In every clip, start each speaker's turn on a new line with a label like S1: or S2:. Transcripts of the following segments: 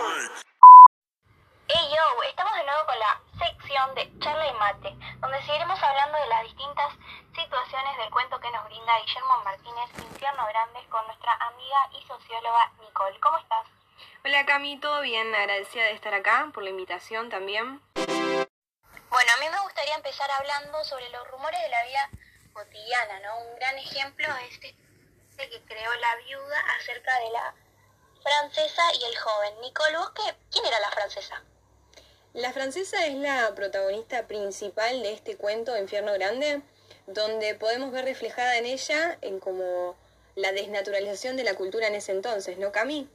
S1: Hey yo, estamos de nuevo con la sección de charla y mate, donde seguiremos hablando de las distintas situaciones del cuento que nos brinda Guillermo Martínez, Infierno Grande, con nuestra amiga y socióloga Nicole. ¿Cómo estás?
S2: Hola Cami, ¿todo bien? Agradecida de estar acá por la invitación también.
S1: Bueno, a mí me gustaría empezar hablando sobre los rumores de la vida cotidiana, ¿no? Un gran ejemplo es este que creó la viuda acerca de la francesa y el joven. Nicole, ¿vos qué? ¿Quién era la francesa?
S2: La francesa es la protagonista principal de este cuento Infierno Grande, donde podemos ver reflejada en ella en como la desnaturalización de la cultura en ese entonces, ¿no, Cami?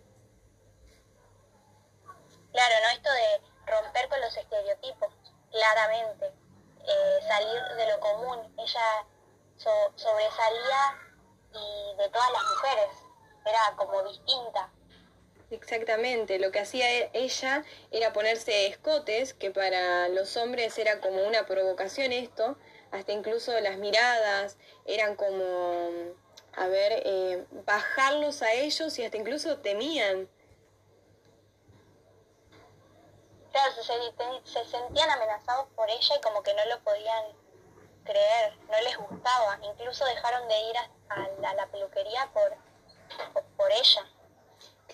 S1: Claro, ¿no? Esto de romper con los estereotipos, claramente, eh, salir de lo común. Ella sobresalía y de todas las mujeres, era como distinta.
S2: Exactamente, lo que hacía e-, ella era ponerse escotes, que para los hombres era como una provocación esto, hasta incluso las miradas eran como, a ver, eh, bajarlos a ellos y hasta incluso temían.
S1: Claro, se, se sentían amenazados por ella y como que no lo podían creer, no les gustaba, incluso dejaron de ir a, la, peluquería por, por, ella.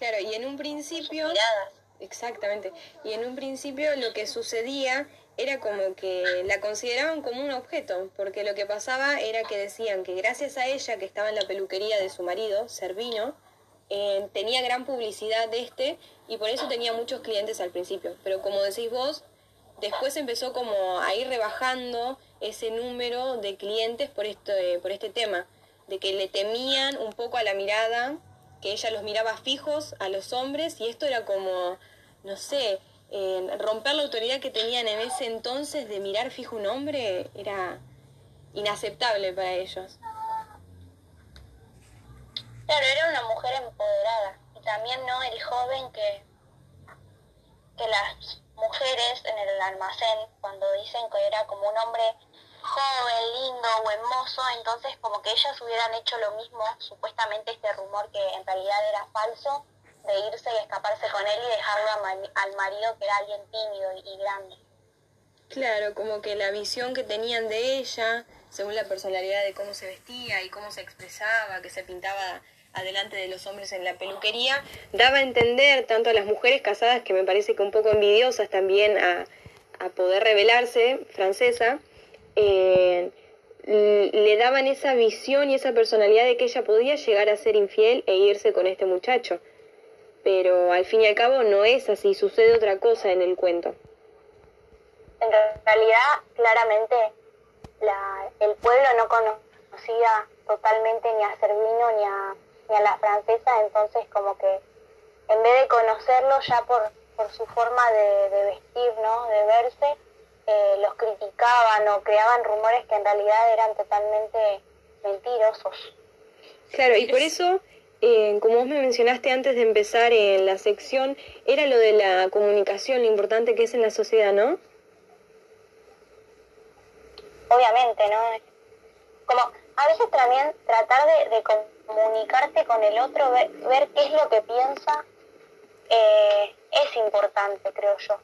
S2: Claro, y en un principio... Exactamente. Y en un principio lo que sucedía era como que la consideraban como un objeto, porque lo que pasaba era que decían que gracias a ella, que estaba en la peluquería de su marido, Servino, eh, tenía gran publicidad de este y por eso tenía muchos clientes al principio. Pero como decís vos, después empezó como a ir rebajando ese número de clientes por este, por este tema, de que le temían un poco a la mirada, que ella los miraba fijos a los hombres y esto era como, no sé, romper la autoridad que tenían en ese entonces de mirar fijo un hombre era inaceptable para ellos.
S1: Claro, era una mujer empoderada y también no el joven que, que las mujeres en el almacén cuando dicen que era como un hombre joven, lindo o hermoso, entonces como que ellas hubieran hecho lo mismo, supuestamente este rumor que en realidad era falso, de irse y escaparse con él y dejarlo al marido que era alguien tímido y grande.
S2: Claro, como que la visión que tenían de ella, según la personalidad de cómo se vestía y cómo se expresaba, que se pintaba adelante de los hombres en la peluquería, daba a entender tanto a las mujeres casadas, que me parece que un poco envidiosas también a, a poder revelarse, francesa, eh, le daban esa visión y esa personalidad de que ella podía llegar a ser infiel e irse con este muchacho. Pero al fin y al cabo no es así, sucede otra cosa en el cuento.
S1: En realidad, claramente, el pueblo no conocía totalmente ni a Servino ni a, ni a la francesa, entonces como que en vez de conocerlo ya por, su forma de, de vestir, ¿no? de verse, eh, los criticaban o creaban rumores que en realidad eran totalmente mentirosos.
S2: Claro, y por eso, eh, como vos me mencionaste antes de empezar en la sección, era lo de la comunicación, lo importante que es en la sociedad, ¿no?
S1: Obviamente, ¿no? Como a veces también tratar de, comunicarte con el otro, ver, qué es lo que piensa, eh, es importante, creo yo.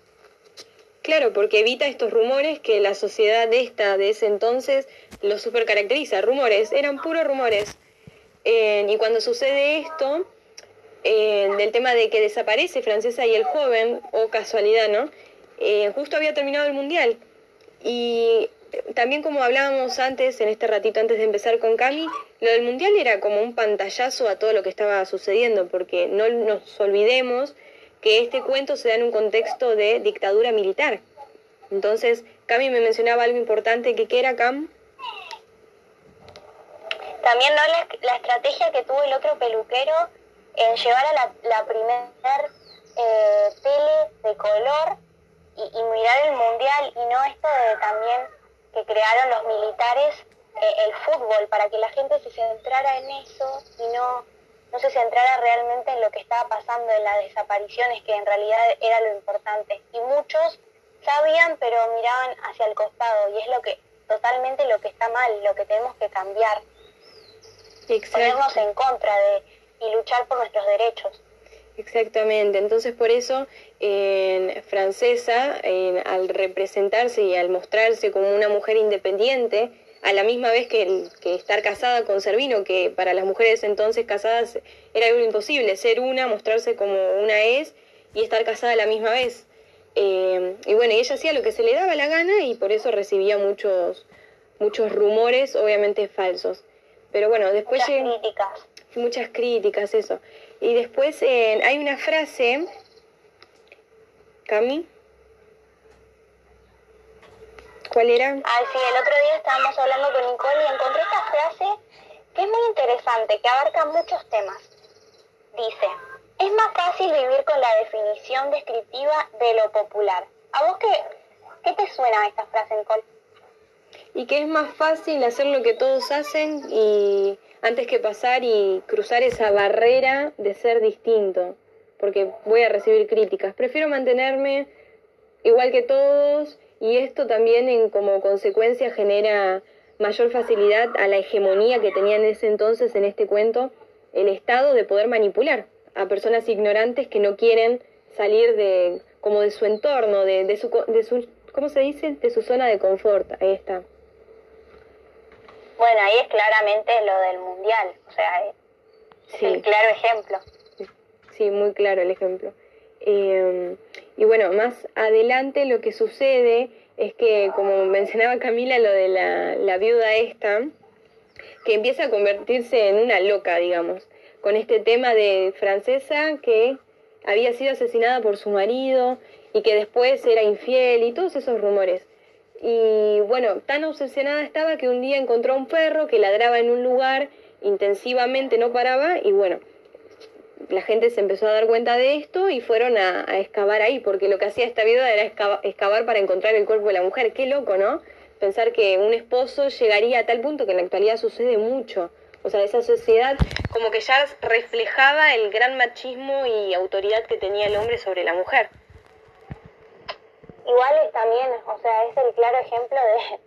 S2: Claro, porque evita estos rumores que la sociedad de esta, de ese entonces, lo super caracteriza. Rumores, eran puros rumores. y cuando sucede esto, del tema de que desaparece Francesa y el joven, o casualidad, ¿no? Eh, justo había terminado el mundial. Y también como hablábamos antes, en este ratito antes de empezar con Cami, lo del mundial era como un pantallazo a todo lo que estaba sucediendo, porque no nos olvidemos que este cuento se da en un contexto de dictadura militar. Entonces, Cami me mencionaba algo importante, que ¿qué era Cam?
S1: También ¿no? la, estrategia que tuvo el otro peluquero en llevar a la, la primer eh, tele de color y, mirar el mundial y no esto de también que crearon los militares eh, el fútbol para que la gente se centrara en eso y no no se centrara realmente en lo que estaba pasando, en las desapariciones, que en realidad era lo importante. Y muchos sabían, pero miraban hacia el costado, y es lo que totalmente lo que está mal, lo que tenemos que cambiar. Ponernos en contra de y luchar por nuestros derechos.
S2: Exactamente, entonces por eso en Francesa, al representarse y al mostrarse como una mujer independiente, a la misma vez que, estar casada con Servino, que para las mujeres entonces casadas era algo imposible, ser una, mostrarse como una es y estar casada a la misma vez. Eh, y bueno, ella hacía lo que se le daba la gana y por eso recibía muchos, muchos rumores, obviamente falsos. Pero bueno, después...
S1: Muchas críticas.
S2: Muchas críticas, eso. Y después eh, hay una frase, Cami, ¿Cuál era?
S1: Ay, sí, el otro día estábamos hablando con Nicole y encontré esta frase que es muy interesante, que abarca muchos temas. Dice, es más fácil vivir con la definición descriptiva de lo popular. ¿A vos qué, qué te suena esta frase, Nicole?
S2: Y que es más fácil hacer lo que todos hacen y antes que pasar y cruzar esa barrera de ser distinto, porque voy a recibir críticas. Prefiero mantenerme igual que todos y esto también en, como consecuencia genera mayor facilidad a la hegemonía que tenía en ese entonces en este cuento el Estado de poder manipular a personas ignorantes que no quieren salir de como de su entorno, de, de, su, de su, ¿cómo se dice? De su zona de confort. Ahí está.
S1: Bueno, ahí es claramente lo del mundial, o sea, es el claro ejemplo.
S2: Sí, muy claro el ejemplo. Eh, y bueno, más adelante lo que sucede es que, como mencionaba Camila, lo de la, viuda esta, que empieza a convertirse en una loca, digamos, con este tema de francesa que había sido asesinada por su marido y que después era infiel y todos esos rumores. Y bueno, tan obsesionada estaba que un día encontró a un perro que ladraba en un lugar intensivamente, no paraba y bueno, la gente se empezó a dar cuenta de esto y fueron a, excavar ahí, porque lo que hacía esta viuda era excavar para encontrar el cuerpo de la mujer. Qué loco, ¿no? Pensar que un esposo llegaría a tal punto que en la actualidad sucede mucho. O sea, esa sociedad como que ya reflejaba el gran machismo y autoridad que tenía el hombre sobre la mujer.
S1: Igual también, o sea, es el claro ejemplo de,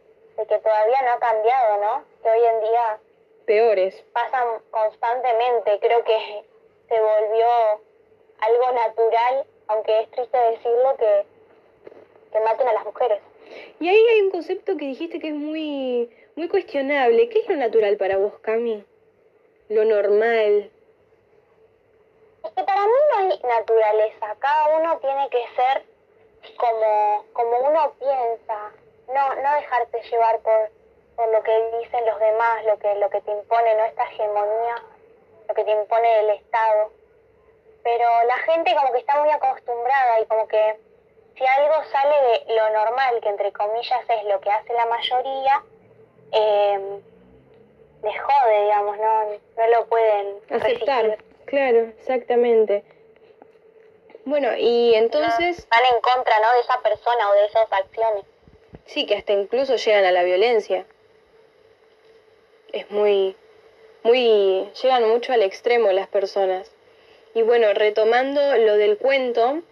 S1: de que todavía no ha cambiado, ¿no? Que hoy en día...
S2: Peores.
S1: Pasan constantemente. Creo que se volvió algo natural, aunque es triste decirlo, que, que maten a las mujeres.
S2: Y ahí hay un concepto que dijiste que es muy, muy cuestionable. ¿Qué es lo natural para vos, Cami? Lo normal.
S1: Es que para mí no hay naturaleza. Cada uno tiene que ser como, como uno piensa. No, no dejarte llevar por, por lo que dicen los demás, lo que, lo que te impone, no esta hegemonía lo que te impone el Estado. Pero la gente como que está muy acostumbrada y como que si algo sale de lo normal, que entre comillas es lo que hace la mayoría, eh, les jode, digamos, no, no lo pueden
S2: aceptar. Claro, exactamente. Bueno, y entonces...
S1: van en contra, ¿no? De esa persona o de esas acciones.
S2: Sí, que hasta incluso llegan a la violencia. Es muy, muy, llegan mucho al extremo las personas. Y bueno, retomando lo del cuento,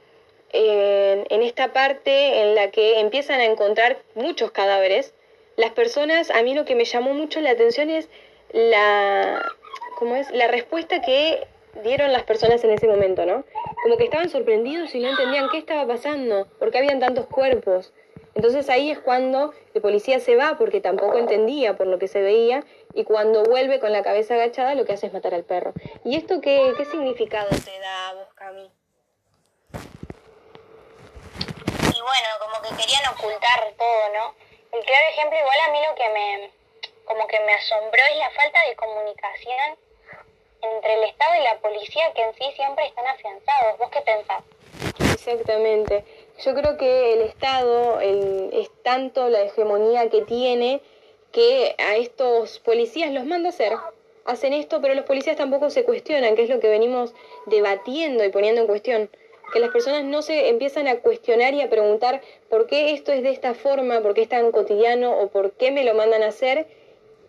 S2: en esta parte en la que empiezan a encontrar muchos cadáveres, las personas, a mí lo que me llamó mucho la atención es la, ¿cómo es? la respuesta que dieron las personas en ese momento, ¿no? Como que estaban sorprendidos y no entendían qué estaba pasando, porque habían tantos cuerpos. Entonces ahí es cuando el policía se va porque tampoco entendía por lo que se veía y cuando vuelve con la cabeza agachada lo que hace es matar al perro. ¿Y esto qué, qué significado te da a vos, Cami?
S1: Y bueno, como que querían ocultar todo, ¿no? El claro ejemplo igual a mí lo que me, como que me asombró es la falta de comunicación entre el Estado y la policía que en sí siempre están afianzados. ¿Vos qué pensás?
S2: Exactamente. Yo creo que el Estado es tanto la hegemonía que tiene que a estos policías los manda a hacer. Hacen esto, pero los policías tampoco se cuestionan, que es lo que venimos debatiendo y poniendo en cuestión. Que las personas no se empiezan a cuestionar y a preguntar por qué esto es de esta forma, por qué es tan cotidiano o por qué me lo mandan a hacer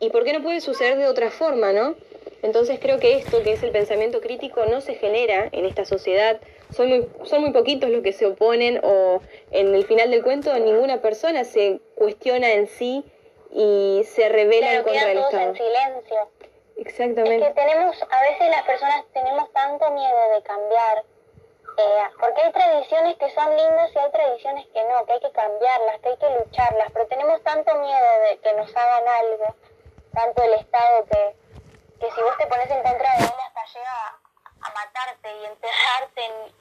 S2: y por qué no puede suceder de otra forma, ¿no? Entonces creo que esto, que es el pensamiento crítico, no se genera en esta sociedad. Son muy, son muy poquitos los que se oponen o en el final del cuento ninguna persona se cuestiona en sí y se revela en contra del Estado.
S1: en silencio.
S2: Exactamente.
S1: Es que tenemos, a veces las personas tenemos tanto miedo de cambiar Eh, porque hay tradiciones que son lindas y hay tradiciones que no, que hay que cambiarlas, que hay que lucharlas, pero tenemos tanto miedo de que nos hagan algo, tanto el Estado que, que si vos te pones en contra de él hasta llega a, matarte y enterrarte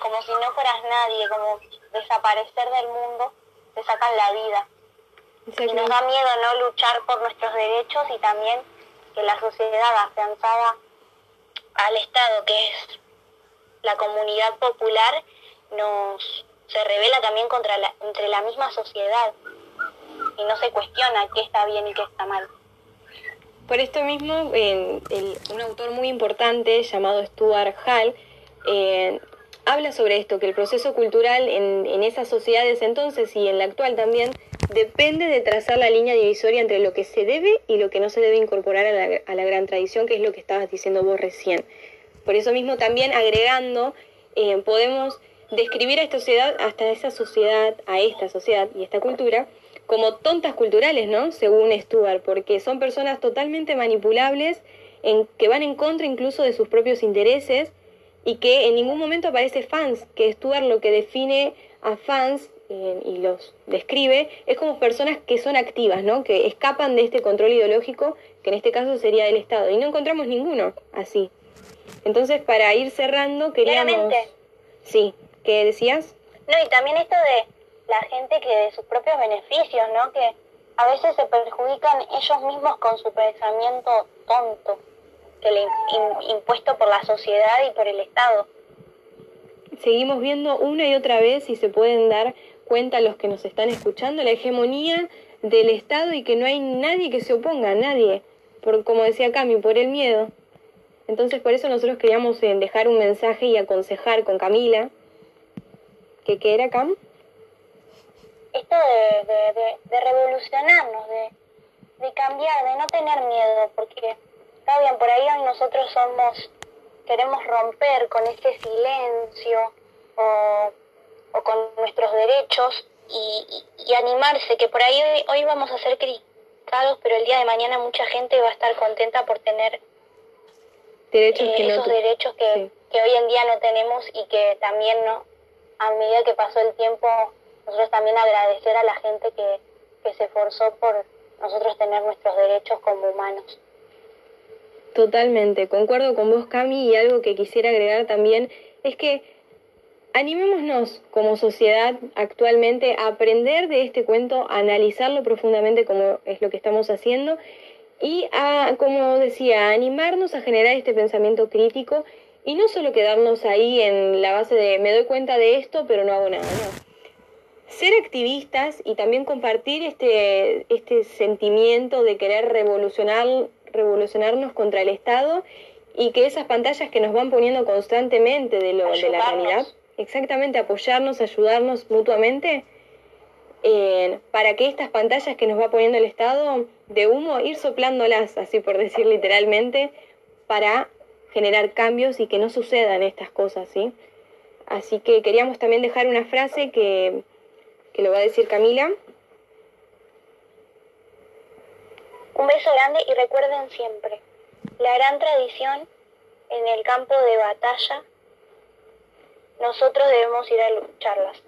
S1: como si no fueras nadie, como desaparecer del mundo, te sacan la vida. Y nos da miedo no luchar por nuestros derechos y también que la sociedad afianzada al Estado, que es la comunidad popular, nos se revela también contra la, entre la misma sociedad y no se cuestiona qué está bien y qué está mal.
S2: Por esto mismo, un autor muy importante llamado Stuart Hall eh, habla sobre esto, que el proceso cultural en, en esas sociedades entonces y en la actual también depende de trazar la línea divisoria entre lo que se debe y lo que no se debe incorporar a la, gran tradición, que es lo que estabas diciendo vos recién. Por eso mismo también agregando, eh, podemos describir a esta sociedad, hasta esa sociedad, a esta sociedad y esta cultura, como tontas culturales, ¿no? Según Stuart, porque son personas totalmente manipulables, que van en contra incluso de sus propios intereses y que en ningún momento aparece fans, que Stuart lo que define a fans eh, y los describe es como personas que son activas, ¿no? Que escapan de este control ideológico, que en este caso sería del Estado, y no encontramos ninguno así. Entonces, para ir cerrando, queríamos... Claramente. Sí, ¿qué decías?
S1: No, y también esto de la gente que de sus propios beneficios, ¿no? Que a veces se perjudican ellos mismos con su pensamiento tonto, que le impuesto por la sociedad y por el Estado.
S2: Seguimos viendo una y otra vez si se pueden dar cuenta los que nos están escuchando la hegemonía del Estado y que no hay nadie que se oponga, nadie, por como decía Cami, por el miedo. Entonces por eso nosotros queríamos eh, dejar un mensaje y aconsejar con Camila. ¿Qué, qué era, Cam?
S1: Esto de, revolucionarnos, de, de cambiar, de no tener miedo, porque está bien, por ahí hoy nosotros somos, queremos romper con ese silencio o, nuestros derechos y, y, animarse, que por ahí hoy, hoy vamos a ser criticados, pero el día de mañana mucha gente va a estar contenta por tener derechos que esos derechos que, que, hoy en día no tenemos y que también no a medida que pasó el tiempo nosotros también agradecer a la gente que, que se esforzó por nosotros tener nuestros derechos como humanos.
S2: Totalmente, concuerdo con vos Cami y algo que quisiera agregar también es que animémonos como sociedad actualmente a aprender de este cuento, a analizarlo profundamente como es lo que estamos haciendo y a, como decía, animarnos a generar este pensamiento crítico y no solo quedarnos ahí en la base de me doy cuenta de esto, pero no hago nada, no. Ser activistas y también compartir este, este sentimiento de querer revolucionar, revolucionarnos contra el Estado y que esas pantallas que nos van poniendo constantemente de, lo, de la realidad, exactamente apoyarnos, ayudarnos mutuamente, para que estas pantallas que nos va poniendo el Estado de humo, ir soplándolas, así por decir literalmente, para generar cambios y que no sucedan estas cosas, ¿sí? Así que queríamos también dejar una frase que, que lo va a decir Camila.
S1: Un beso grande y recuerden siempre, la gran tradición en el campo de batalla, nosotros debemos ir a lucharlas.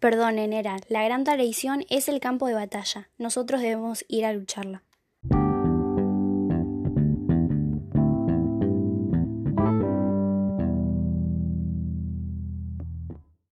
S3: Perdonen, era, la gran tradición es el campo de batalla. Nosotros debemos ir a lucharla.